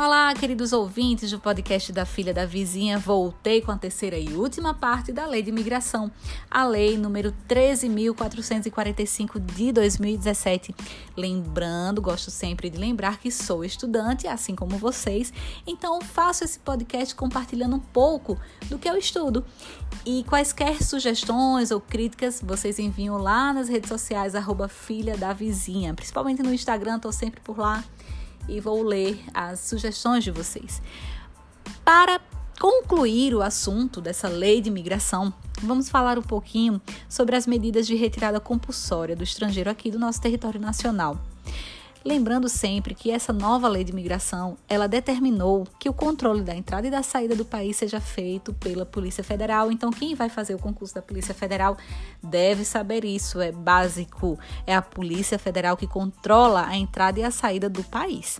Olá, queridos ouvintes do podcast da Filha da Vizinha. Voltei com a terceira e última parte da Lei de Imigração, a Lei número 13.445 de 2017. Lembrando, gosto sempre de lembrar que sou estudante, assim como vocês, então faço esse podcast compartilhando um pouco do que eu estudo. E quaisquer sugestões ou críticas, vocês enviam lá nas redes sociais, Filha da Vizinha. Principalmente no Instagram, estou sempre por lá e vou ler as sugestões de vocês. Para concluir o assunto dessa lei de imigração, vamos falar um pouquinho sobre as medidas de retirada compulsória do estrangeiro aqui do nosso território nacional. Lembrando sempre que essa nova lei de imigração, ela determinou que o controle da entrada e da saída do país seja feito pela Polícia Federal. Então, quem vai fazer o concurso da Polícia Federal deve saber isso, é básico. É a Polícia Federal que controla a entrada e a saída do país.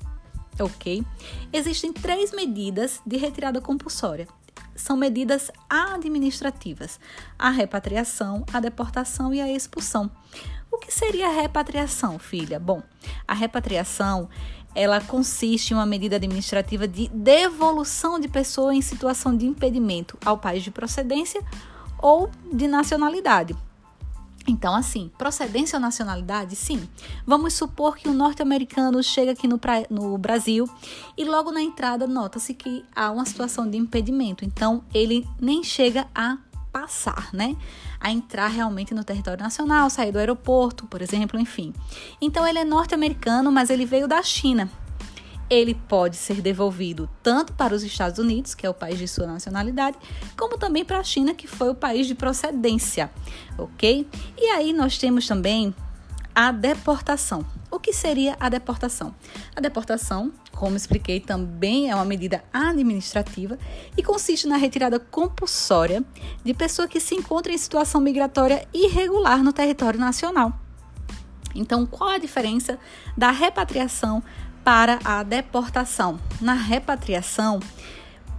OK? Existem três medidas de retirada compulsória são medidas administrativas: a repatriação, a deportação e a expulsão. O que seria a repatriação, filha? Bom, a repatriação ela consiste em uma medida administrativa de devolução de pessoa em situação de impedimento ao país de procedência ou de nacionalidade. Então, assim, procedência ou nacionalidade, sim. Vamos supor que um norte-americano chega aqui no, pra, no Brasil e logo na entrada nota-se que há uma situação de impedimento. Então, ele nem chega a passar, né? A entrar realmente no território nacional, sair do aeroporto, por exemplo, enfim. Então ele é norte-americano, mas ele veio da China. Ele pode ser devolvido tanto para os Estados Unidos, que é o país de sua nacionalidade, como também para a China, que foi o país de procedência, ok? E aí nós temos também a deportação. O que seria a deportação? A deportação, como expliquei, também é uma medida administrativa e consiste na retirada compulsória de pessoa que se encontra em situação migratória irregular no território nacional. Então, qual a diferença da repatriação para a deportação? Na repatriação,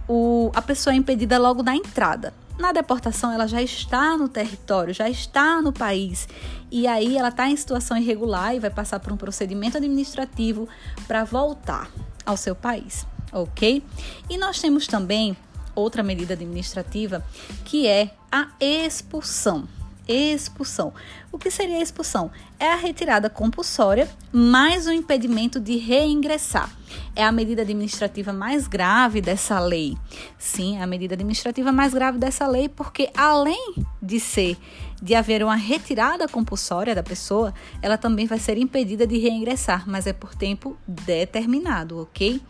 o, a pessoa é impedida logo na entrada. Na deportação, ela já está no território, já está no país. E aí ela está em situação irregular e vai passar por um procedimento administrativo para voltar ao seu país, ok? E nós temos também outra medida administrativa que é a expulsão expulsão. O que seria a expulsão? É a retirada compulsória mais o impedimento de reingressar. É a medida administrativa mais grave dessa lei. Sim, é a medida administrativa mais grave dessa lei, porque além de ser de haver uma retirada compulsória da pessoa, ela também vai ser impedida de reingressar, mas é por tempo determinado, ok?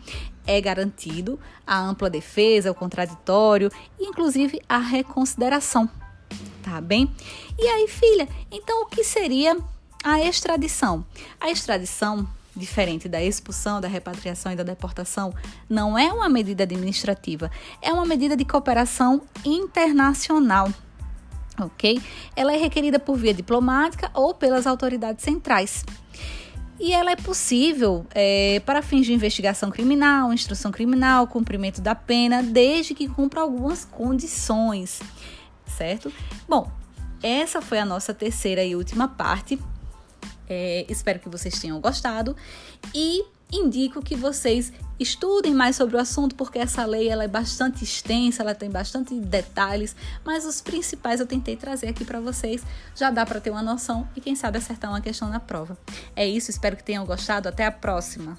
É garantido a ampla defesa, o contraditório inclusive a reconsideração tá bem? E aí, filha, então o que seria a extradição? A extradição, diferente da expulsão, da repatriação e da deportação, não é uma medida administrativa, é uma medida de cooperação internacional. Ok? Ela é requerida por via diplomática ou pelas autoridades centrais e ela é possível é, para fins de investigação criminal, instrução criminal, cumprimento da pena, desde que cumpra algumas condições certo? Bom, essa foi a nossa terceira e última parte. É, espero que vocês tenham gostado e indico que vocês estudem mais sobre o assunto porque essa lei ela é bastante extensa, ela tem bastante detalhes, mas os principais eu tentei trazer aqui para vocês. Já dá para ter uma noção e quem sabe acertar uma questão na prova. É isso, espero que tenham gostado. Até a próxima.